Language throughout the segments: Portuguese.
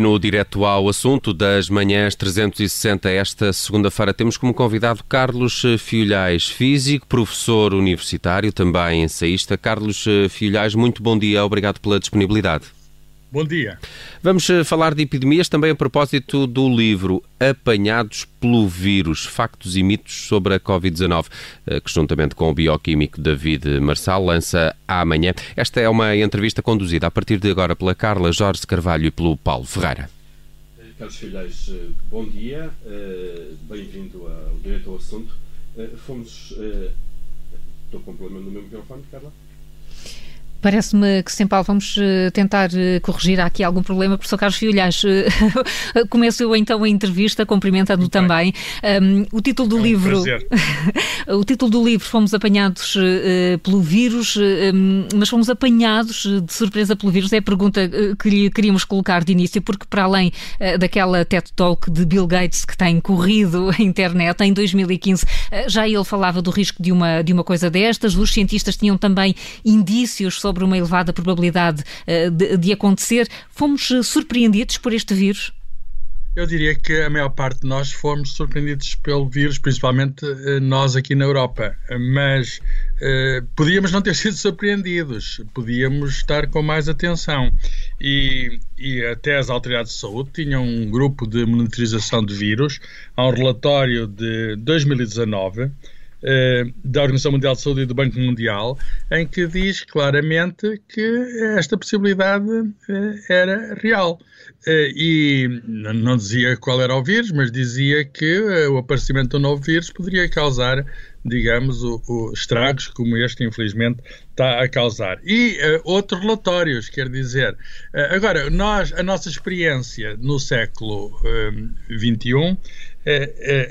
E no direto ao assunto das manhãs 360, esta segunda-feira, temos como convidado Carlos Filhais, físico, professor universitário, também ensaísta. Carlos Filhais, muito bom dia, obrigado pela disponibilidade. Bom dia. Vamos eh, falar de epidemias também a propósito do livro Apanhados pelo Vírus, Factos e Mitos sobre a Covid-19, eh, que juntamente com o bioquímico David Marçal lança amanhã. Esta é uma entrevista conduzida a partir de agora pela Carla Jorge Carvalho e pelo Paulo Ferreira. Carlos Filhais, eh, bom dia, bem-vindo ao Direito ao Assunto. Fomos. Estou com problema no meu microfone, Carla? Parece-me que. Paulo, vamos eh, tentar eh, corrigir aqui algum problema. Professor Carlos Fiolhas, eh, começo eu então a entrevista, cumprimentando também. Um, o título do é um livro. o título do livro Fomos apanhados uh, pelo vírus, uh, mas fomos apanhados de surpresa pelo vírus. É a pergunta que lhe queríamos colocar de início, porque para além uh, daquela TED Talk de Bill Gates que tem corrido a internet em 2015, já ele falava do risco de uma, de uma coisa destas. Os cientistas tinham também indícios sobre sobre uma elevada probabilidade uh, de, acontecer. Fomos uh, surpreendidos por este vírus? Eu diria que a maior parte de nós fomos surpreendidos pelo vírus, principalmente uh, nós aqui na Europa. Mas podíamos não ter sido surpreendidos, podíamos estar com mais atenção. E, e, até as autoridades de saúde tinham um grupo de monitorização de vírus. Há um relatório de 2019 eh, da Organização Mundial de Saúde e do Banco Mundial, em que diz claramente que esta possibilidade eh, era real. Eh, e não dizia qual era o vírus, mas dizia que o aparecimento do novo vírus poderia causar, digamos, o, o estragos como este, infelizmente, está a causar. E uh, outros relatórios, quer dizer. Uh, agora, nós, a nossa experiência no século XXI é,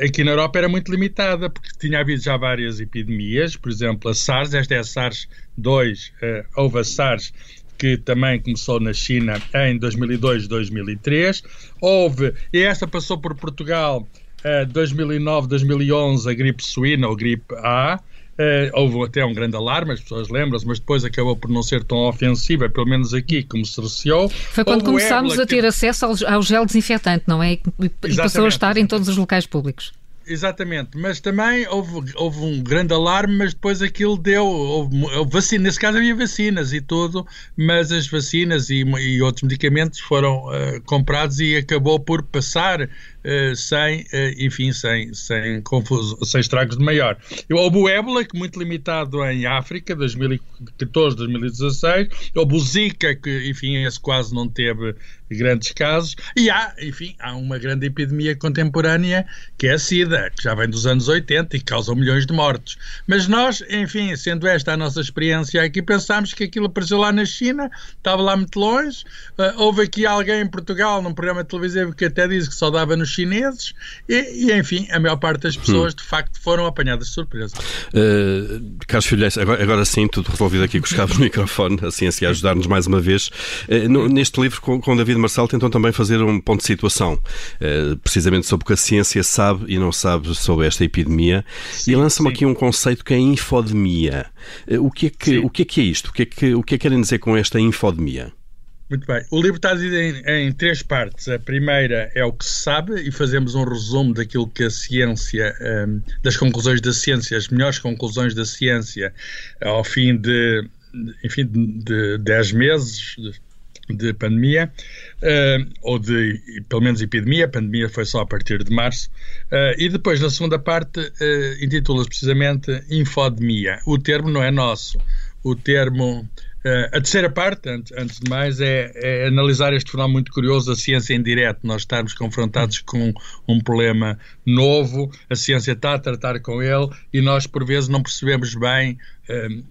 aqui na Europa era muito limitada, porque tinha havido já várias epidemias, por exemplo, a SARS, esta é a SARS-2, uh, houve a SARS que também começou na China em 2002, 2003. Houve, e esta passou por Portugal uh, 2009, 2011, a gripe suína ou gripe A. Uh, houve até um grande alarme, as pessoas lembram-se, mas depois acabou por não ser tão ofensiva, pelo menos aqui, como se receou. Foi quando houve começámos a ter que... acesso ao, ao, gel desinfetante, não é? E passou a estar em todos os locais públicos. Exatamente, mas também houve, houve um grande alarme, mas depois aquilo deu, houve, houve vacina, nesse caso havia vacinas e tudo, mas as vacinas e, e outros medicamentos foram uh, comprados e acabou por passar sem, uh, enfim, sem, sem, confuso, sem estragos de maior. Houve o ébola, que muito limitado em África, 2014, 2016, houve o Zika, que, enfim, esse quase não teve grandes casos, e há, enfim, há uma grande epidemia contemporânea que é a SIDA, que já vem dos anos 80 e que milhões de mortes. Mas nós, enfim, sendo esta a nossa experiência aqui, pensámos que aquilo apareceu lá na China, estava lá muito longe, uh, houve aqui alguém em Portugal, num programa televisivo, que até disse que só dava nos chineses, e, e enfim, a maior parte das pessoas, hum. de facto, foram apanhadas de surpresa. Uh, Carlos Filhais, agora, agora sim, tudo resolvido aqui com os cabos do microfone, assim, assim, ajudar-nos mais uma vez. Uh, no, neste livro, com, com David Marcelo tentam também fazer um ponto de situação, eh, precisamente sobre o que a ciência sabe e não sabe sobre esta epidemia, sim, e lançam aqui um conceito que é a infodemia. O que é que, o que, é, que é isto? O que é que, o que é que querem dizer com esta infodemia? Muito bem. O livro está dividido em, em, três partes. A primeira é o que se sabe e fazemos um resumo daquilo que a ciência, um, ehm, das conclusões da ciência, as melhores conclusões da ciência ao fim de, enfim, de 10 meses, de pandemia, uh, ou de, pelo menos, epidemia, a pandemia foi só a partir de março, uh, e depois, na segunda parte, uh, intitula-se precisamente Infodemia. O termo não é nosso, o termo Uh, a terceira parte, antes, antes de mais, é, é, analisar este fenómeno muito curioso, a ciência em direto, nós estarmos confrontados com um problema novo, a ciência está a tratar com ele e nós, por vezes, não percebemos bem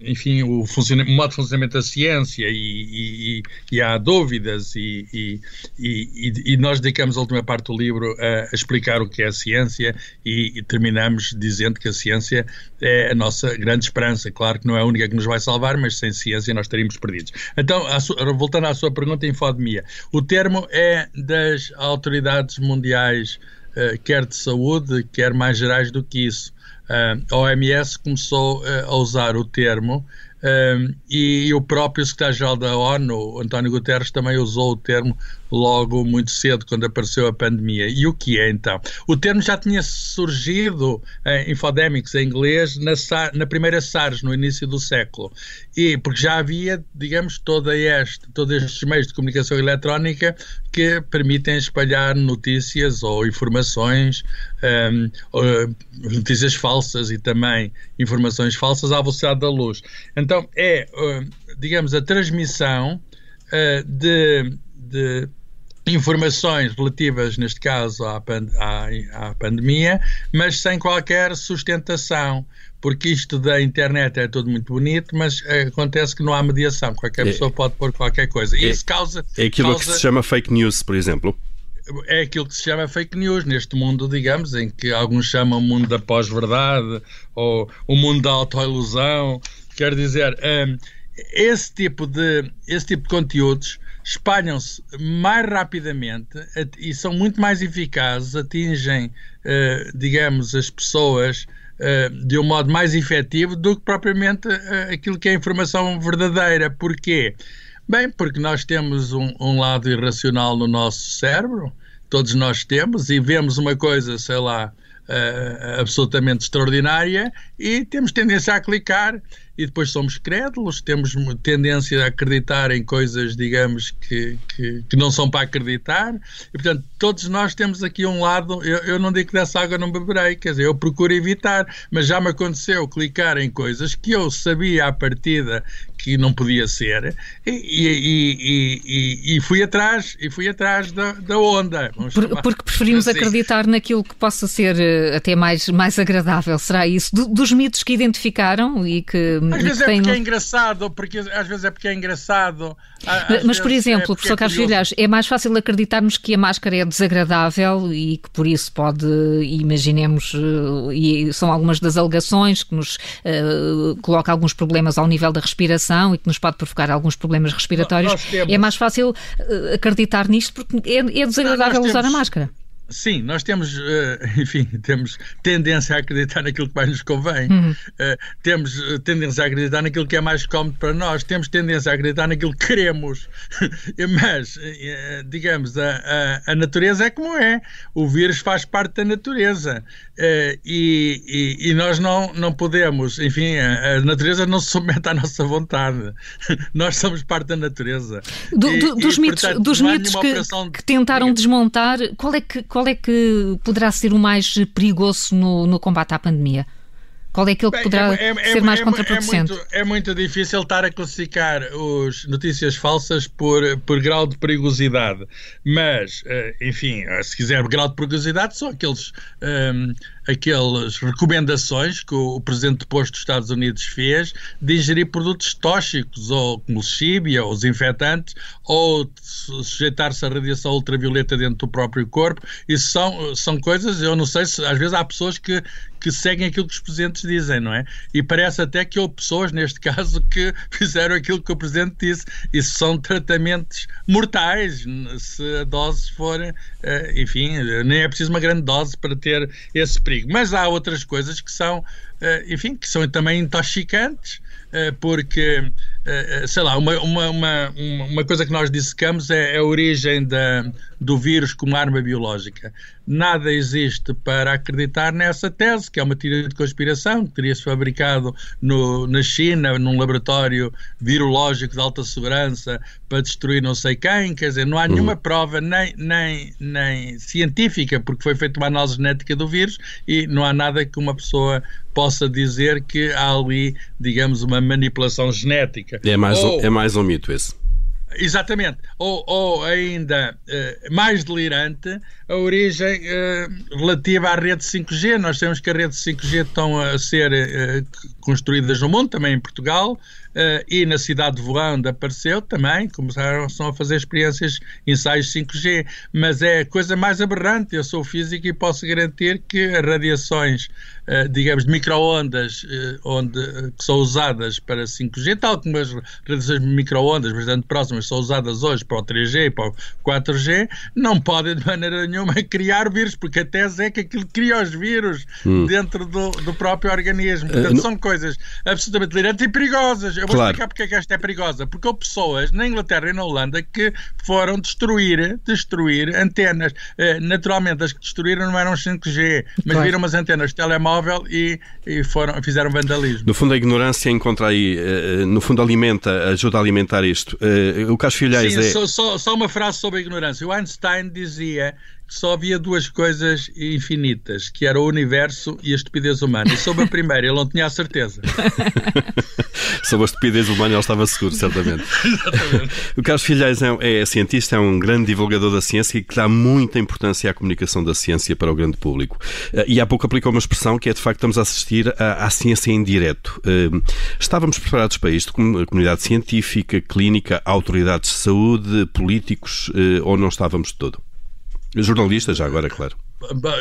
enfim, o, o, modo de funcionamento da ciência e, e, e há dúvidas e, e, nós dedicamos a última parte do livro a, a explicar o que é a ciência e, terminamos dizendo que a ciência é a nossa grande esperança. Claro que não é a única que nos vai salvar, mas sem ciência nós estaríamos perdidos. Então, voltando à sua pergunta, infodemia. O termo é das autoridades mundiais, quer de saúde, quer mais gerais do que isso. Uh, a OMS começou uh, a usar o termo e, o próprio secretário-geral da ONU, António Guterres, também usou o termo logo muito cedo, quando apareceu a pandemia. E o que é então? O termo já tinha surgido em em inglês, na, na primeira SARS, no início do século. E porque já havia, digamos, toda este, todos estes meios de comunicação eletrónica que permitem espalhar notícias ou informações, um, notícias falsas e também informações falsas à velocidade da luz. Então, é, digamos, a transmissão uh, de, de informações relativas, neste caso, à, à, à, pandemia, mas sem qualquer sustentação, porque isto da internet é tudo muito bonito, mas acontece que não há mediação, qualquer é, pessoa pode pôr qualquer coisa. É, isso causa. É aquilo causa, que se chama fake news, por exemplo. É aquilo que se chama fake news neste mundo, digamos, em que alguns chamam o mundo da pós-verdade ou o mundo da autoilusão. Quer dizer, um, esse tipo de, esse tipo de conteúdos espalham-se mais rapidamente e são muito mais eficazes, atingem, uh, digamos, as pessoas uh, de um modo mais efetivo do que propriamente uh, aquilo que é informação verdadeira. Porquê? Bem, porque nós temos um, um lado irracional no nosso cérebro, todos nós temos, e vemos uma coisa, sei lá, absolutamente extraordinária e temos tendência a clicar e depois somos crédulos, temos tendência a acreditar em coisas, digamos, que, que, que, não são para acreditar. E, portanto, todos nós temos aqui um lado. Eu, eu não digo que dessa água não beberei, quer dizer, eu procuro evitar, mas já me aconteceu clicar em coisas que eu sabia à partida que não podia ser e, e, e, e fui atrás e fui atrás da, da onda. Por, porque preferimos assim. acreditar naquilo que possa ser eh, até mais, mais agradável, será isso? Do, dos mitos que identificaram e que às vezes é porque é engraçado, porque às vezes é porque é engraçado. Mas, por exemplo, é professor é Carlos Filhas, é mais fácil acreditarmos que a máscara é desagradável e que por isso pode, imaginemos, eh, e são algumas das alegações que nos uh, coloca alguns problemas ao nível da respiração e que nos pode provocar alguns problemas respiratórios. Temos... É mais fácil uh, acreditar nisto porque é, é desagradável usar a máscara. Sim, nós temos, eh, enfim, temos tendência a acreditar naquilo que mais nos convém, uhum. Eh, temos eh, tendência a acreditar naquilo que é mais cómodo para nós, temos tendência a acreditar naquilo que queremos, mas, digamos, a, a, a, natureza é como é, o vírus faz parte da natureza e, e, e nós não, não podemos, enfim, a, natureza não se submete à nossa vontade, nós somos parte da natureza. Do, do, e, dos mitos, portanto, dos mitos que, que, tentaram desmontar, qual é que. Qual qual é que poderá ser o mais perigoso no, no combate à pandemia? Qual é aquilo que poderá é, é, ser mais é, contraproducente? É muito, é muito, difícil estar a classificar as notícias falsas por, por grau de perigosidade. Mas, eh, enfim, se quiser grau de perigosidade, são aqueles. Um, aquelas recomendações que o Presidente depois dos Estados Unidos fez de ingerir produtos tóxicos, ou como lexíbia, ou os infectantes, ou sujeitar-se à radiação ultravioleta dentro do próprio corpo. Isso são, são coisas, eu não sei se às vezes há pessoas que, que seguem aquilo que os presidentes dizem, não é? E parece até que houve pessoas, neste caso, que fizeram aquilo que o Presidente disse. Isso são tratamentos mortais, se a dose for, eh, enfim, nem é preciso uma grande dose para ter esse perigo. Mas há outras coisas que são, enfim, que são também intoxicantes, eh, porque, eh, sei lá, uma, uma, uma, uma coisa que nós dissecamos é, a origem da, do vírus como arma biológica. Nada existe para acreditar nessa tese, que é uma teoria de conspiração, que teria-se fabricado no, na China, num laboratório virológico de alta segurança, para destruir não sei quem. Quer dizer, não há nenhuma uhum. prova, nem, nem, nem científica, porque foi feita uma análise genética do vírus e não há nada que uma pessoa possa dizer que há ali, digamos, uma manipulação genética. É mais, Ou, um, é mais um mito esse. Exatamente. Ou, ou ainda uh, mais delirante, a origem uh, relativa à rede 5G. Nós temos que a rede 5G estão a ser uh, construídas no mundo, também em Portugal, Uh, e na cidade de Wuhan, apareceu, também começaram a fazer experiências, ensaios 5G. Mas é a coisa mais aberrante. Eu sou físico e posso garantir que as radiações, uh, digamos, de microondas uh, onde, que são usadas para 5G, tal como as radiações de microondas bastante próximas são usadas hoje para o 3G e para o 4G, não podem de maneira nenhuma criar vírus, porque a tese é que aquilo cria os vírus hum. dentro do, do, próprio organismo. Portanto, são coisas absolutamente delirantes e perigosas eu vou claro. explicar porque é que esta é perigosa. Porque houve pessoas na Inglaterra e na Holanda que foram destruir, destruir antenas. Uh, naturalmente, as que destruíram não eram 5G, mas claro. viram umas antenas de telemóvel e, e foram, fizeram vandalismo. No fundo, a ignorância encontra aí, uh, no fundo, alimenta, ajuda a alimentar isto. O Carlos Filhais Sim, é... só, só, só uma frase sobre a ignorância. O Einstein dizia só havia duas coisas infinitas, que era o universo e a estupidez humana. E sobre a primeira ele não tinha a certeza. sobre a estupidez humana ele estava seguro, certamente. Exatamente. O Carlos Filhais é, é, cientista, é um grande divulgador da ciência e que dá muita importância à comunicação da ciência para o grande público. Eh, e há pouco aplicou uma expressão que é, de facto, estamos a assistir à, à ciência em direto. Eh, estávamos preparados para isto, como comunidade científica, clínica, autoridades de saúde, políticos, eh, ou não estávamos de todo? Jornalista, já agora, claro.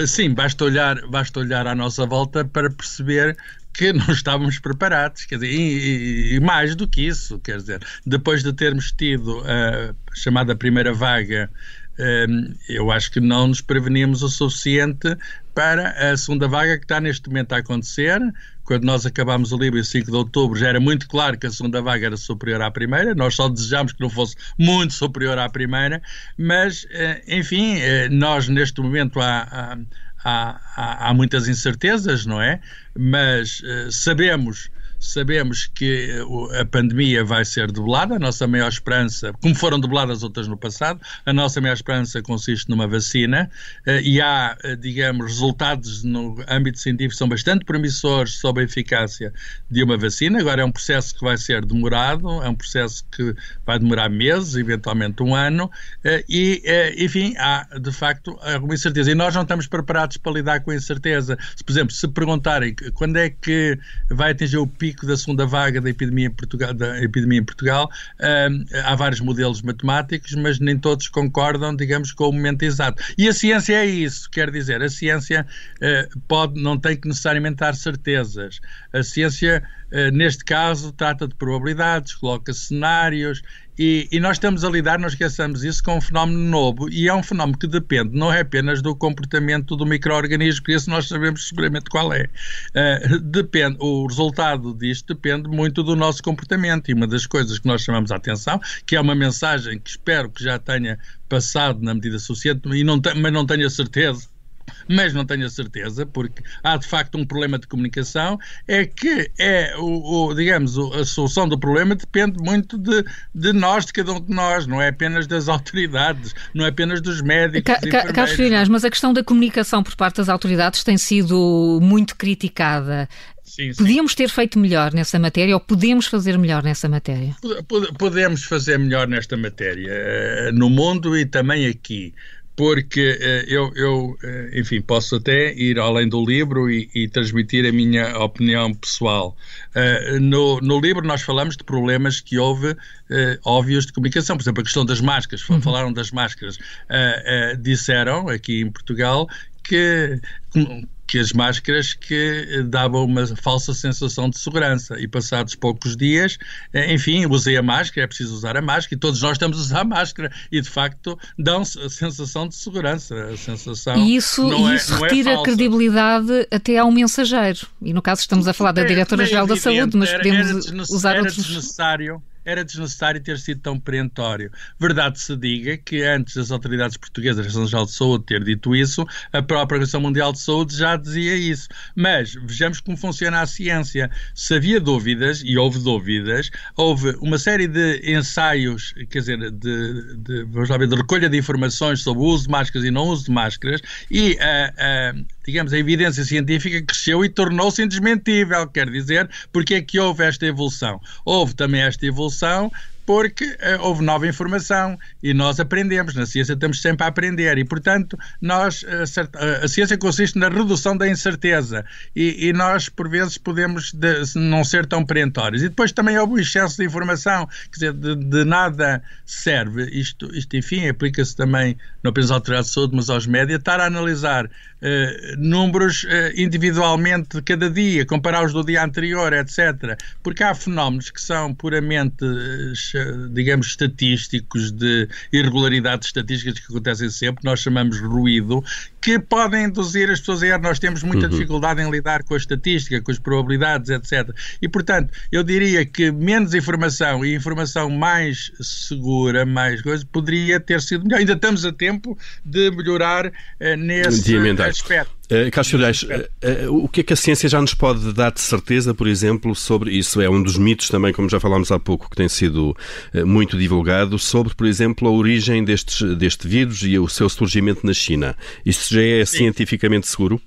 Sim, basta olhar, basta olhar à nossa volta para perceber que não estávamos preparados, quer dizer, e, e, mais do que isso, quer dizer, depois de termos tido a chamada primeira vaga Ehm, eu acho que não nos prevenimos o suficiente para a segunda vaga que está neste momento a acontecer. Quando nós acabámos o livro em 5 de outubro, já era muito claro que a segunda vaga era superior à primeira. Nós só desejámos que não fosse muito superior à primeira, mas, eh, enfim, eh, nós neste momento há, há, há, há muitas incertezas, não é? Mas eh, sabemos Sabemos que eh, a pandemia vai ser debelada, a nossa maior esperança, como foram debeladas outras no passado, a nossa maior esperança consiste numa vacina eh, e há, eh, digamos, resultados no âmbito científico são bastante promissores sobre a eficácia de uma vacina. Agora é um processo que vai ser demorado, é um processo que vai demorar meses, eventualmente um ano, e, enfim, há de facto alguma incerteza. E nós não estamos preparados para lidar com a incerteza. Se, por exemplo, se perguntarem quando é que vai atingir o pico pico da segunda vaga da epidemia em Portugal, da epidemia em Portugal há vários modelos matemáticos, mas nem todos concordam, digamos, com o momento exato. E a ciência é isso, quer dizer, a ciência uh, pode, não tem que necessariamente dar certezas. A ciência, uh, neste caso, trata de probabilidades, coloca cenários e, e, nós estamos a lidar, não esqueçamos isso, com um fenómeno novo e é um fenómeno que depende não é apenas do comportamento do microorganismo, que esse nós sabemos seguramente qual é. Uh, depende, o resultado disto depende muito do nosso comportamento e uma das coisas que nós chamamos a atenção, que é uma mensagem que espero que já tenha passado na medida suficiente, e não mas não tenho a certeza mas não tenho a certeza, porque há de facto um problema de comunicação, é que é o, o digamos, a solução do problema depende muito de, de nós, de cada um de nós, não é apenas das autoridades, não é apenas dos médicos. Ca, Carlos Filhas, mas a questão da comunicação por parte das autoridades tem sido muito criticada. Sim, sim. Podíamos ter feito melhor nessa matéria ou podemos fazer melhor nessa matéria? Podemos fazer melhor nesta matéria, eh, no mundo e também aqui porque uh, eu, eu uh, enfim, posso até ir além do livro e, e transmitir a minha opinião pessoal. Uh, no, no livro nós falamos de problemas que houve óbvios de comunicação, por exemplo, a questão das máscaras, uhum. falaram das máscaras, disseram aqui em Portugal que que as máscaras que davam uma falsa sensação de segurança. E passados poucos dias, eh, enfim, usei a máscara, é preciso usar a máscara e todos nós estamos a usar a máscara. E de facto dão a sensação de segurança, a sensação E isso, não é, isso é, retira é credibilidade até ao mensageiro. E no caso estamos a falar da Diretora-Geral da Saúde, mas podemos era usar era outros... desnecessário era desnecessário ter sido tão perentório. Verdade se diga que antes das autoridades portuguesas, a Organização de Saúde, ter dito isso, a própria Organização Mundial de Saúde já dizia isso. Mas vejamos como funciona a ciência. Se havia dúvidas, e houve dúvidas, houve uma série de ensaios, quer dizer, de, de, vamos lá ver, de recolha de informações sobre o uso de máscaras e não uso de máscaras, e a. Uh, digamos, a evidência científica cresceu e tornou-se indesmentível. Quer dizer, porque é que houve esta evolução? Houve também esta evolução porque uh, houve nova informação e nós aprendemos. Na ciência estamos sempre a aprender e, portanto, nós, uh, a ciência consiste na redução da incerteza e, e nós, por vezes, podemos de, não ser tão perentórios. E depois também houve o excesso de informação, quer dizer, de, de nada serve. Isto, isto enfim, aplica-se também não apenas à autoridade de saúde, mas aos médias, estar a analisar uh, números individualmente de cada dia, comparar os do dia anterior, etc. Porque há fenómenos que são puramente digamos, estatísticos, de irregularidades estatísticas que acontecem sempre, nós chamamos ruído, que podem induzir as pessoas a errar. Nós temos muita uhum. dificuldade em lidar com a estatística, com as probabilidades, etc. E, portanto, eu diria que menos informação e informação mais segura, mais coisa, poderia ter sido melhor. Ainda estamos a tempo de melhorar uh, nesse aspecto. Uh, Carlos Filhais, uh, uh, o que é que a ciência já nos pode dar de certeza, por exemplo, sobre isso? É um dos mitos também, como já falámos há pouco, que tem sido muito divulgado, sobre, por exemplo, a origem destes, deste vírus e o seu surgimento na China. Isso já é Sim. cientificamente seguro?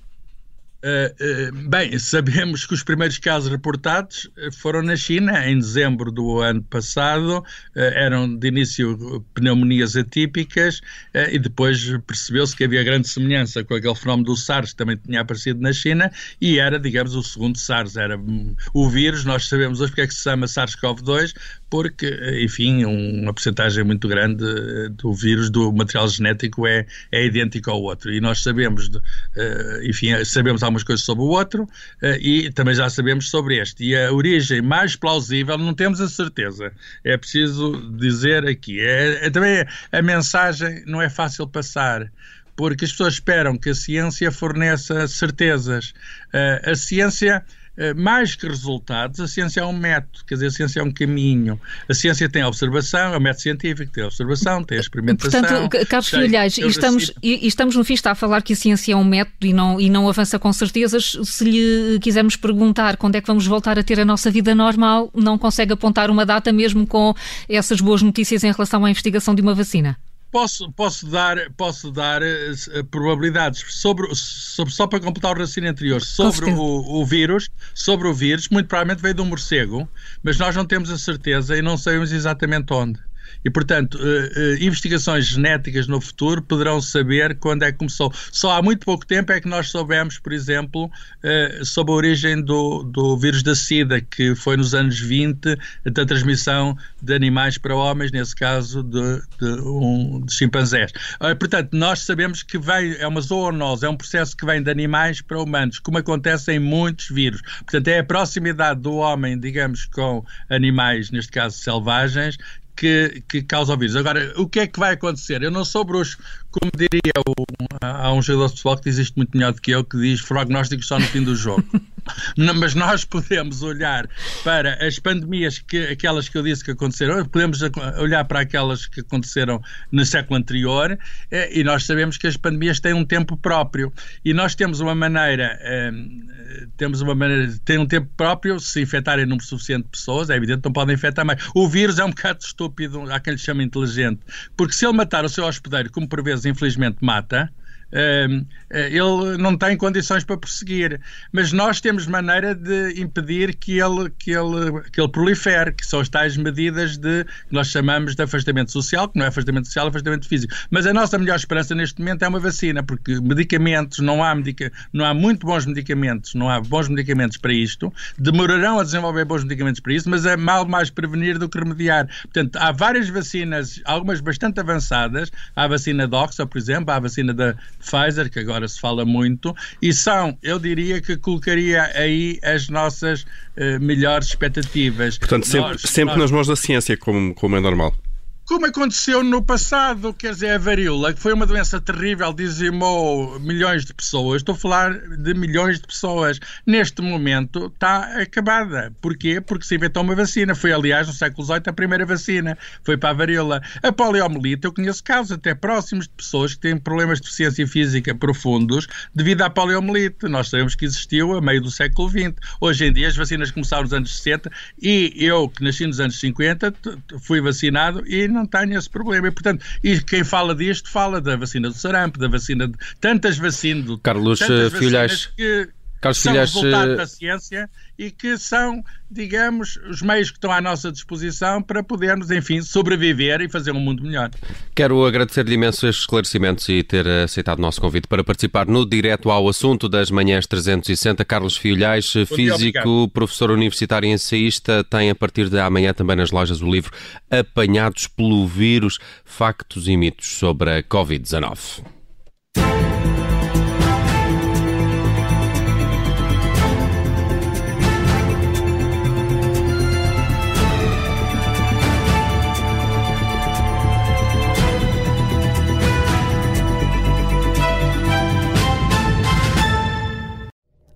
Uh, uh, bem, sabemos que os primeiros casos reportados eh, foram na China, em dezembro do ano passado, uh, eram de início pneumonias atípicas e depois percebeu-se que havia grande semelhança com aquele fenómeno do SARS que também tinha aparecido na China e era, digamos, o segundo SARS, era hum, o vírus, nós sabemos hoje porque é que se chama SARS-CoV-2, porque, enfim, uma porcentagem muito grande do vírus, do material genético é, é idêntico ao outro. E nós sabemos, enfim, sabemos algumas coisas sobre o outro uh, e também já sabemos sobre este. E a origem mais plausível, não temos a certeza. É preciso dizer aqui. É, é também a mensagem não é fácil passar porque as pessoas esperam que a ciência forneça certezas. Uh, a ciência eh, mais que resultados, a ciência é um método, quer dizer, a ciência é um caminho. A ciência tem a observação, é o método científico, tem a observação, tem a experimentação. Portanto, Carlos Filhais, e estamos, e estamos no fim, está a falar que a ciência é um método e não, e não avança com certezas. Se lhe quisermos perguntar quando é que vamos voltar a ter a nossa vida normal, não consegue apontar uma data mesmo com essas boas notícias em relação à investigação de uma vacina? Posso, posso dar, posso dar uh, probabilidades sobre, sobre, só para completar o raciocínio anterior, sobre o, o, vírus, sobre o vírus, muito provavelmente veio de um morcego, mas nós não temos a certeza e não sabemos exatamente onde. E, portanto, uh, uh, investigações genéticas no futuro poderão saber quando é que começou. Só há muito pouco tempo é que nós soubemos, por exemplo, uh, sobre a origem do, do vírus da SIDA, que foi nos anos 20 da transmissão de animais para homens, nesse caso de, de, um, de chimpanzés. portanto, nós sabemos que vem, é uma zoonose, é um processo que vem de animais para humanos, como acontece em muitos vírus. Portanto, é a proximidade do homem, digamos, com animais, neste caso selvagens, que, que causa o vírus. Agora, o que é que vai acontecer? Eu não sou bruxo, como diria o, há um jogador de futebol que existe muito melhor do que eu, que diz prognósticos só no fim do jogo. Mas nós podemos olhar para as pandemias, que, aquelas que eu disse que aconteceram, podemos olhar para aquelas que aconteceram no século anterior eh, e nós sabemos que as pandemias têm um tempo próprio. E nós temos uma maneira, eh, temos uma maneira, tem um tempo próprio, se infectarem número suficiente de pessoas, é evidente, não podem infectar mais. O vírus é um bocado estúpido, há quem lhe chama inteligente, porque se ele matar o seu hospedeiro, como vezes infelizmente mata, ele não tem condições para prosseguir. Mas nós temos maneira de impedir que ele, que ele, que ele prolifere, que são as tais medidas de que nós chamamos de afastamento social, que não é afastamento social, é afastamento físico. Mas a nossa melhor esperança neste momento é uma vacina, porque medicamentos, não há, medica, não há muito bons medicamentos, não há bons medicamentos para isto, demorarão a desenvolver bons medicamentos para isso, mas é mal mais prevenir do que remediar. Portanto, há várias vacinas, algumas bastante avançadas, há a vacina da Oxford, por exemplo, há a vacina da Pfizer, que agora se fala muito, e são, eu diria que colocaria aí as nossas uh, melhores expectativas. Portanto, sempre, nós, sempre nós... nas mãos da ciência, como, como é normal como aconteceu no passado, quer dizer, a varíola, que foi uma doença terrível, dizimou milhões de pessoas. Estou a falar de milhões de pessoas. Neste momento está acabada. Porquê? Porque se inventou uma vacina. Foi, aliás, no século XVIII a primeira vacina. Foi para a varíola. A poliomielite, eu conheço casos até próximos de pessoas que têm problemas de deficiência física profundos devido à poliomielite. Nós sabemos que existiu a meio do século XX. Hoje em dia as vacinas começaram nos anos 60 e eu, que nasci nos anos 50, fui vacinado e não não tenho esse problema. E, portanto, e quem fala disto fala da vacina do sarampo, da vacina de tantas vacinas. Carlos Filhas. Que, Carlos são Filhas, resultado da ciência e que são, digamos, os meios que estão à nossa disposição para podermos, enfim, sobreviver e fazer um mundo melhor. Quero agradecer-lhe imenso estes esclarecimentos e ter aceitado o nosso convite para participar no Direto ao Assunto das Manhãs 360. Carlos Filhais, físico, professor universitário e ensaísta, tem a partir de amanhã também nas lojas o livro Apanhados pelo Vírus, Factos e Mitos sobre a Covid-19.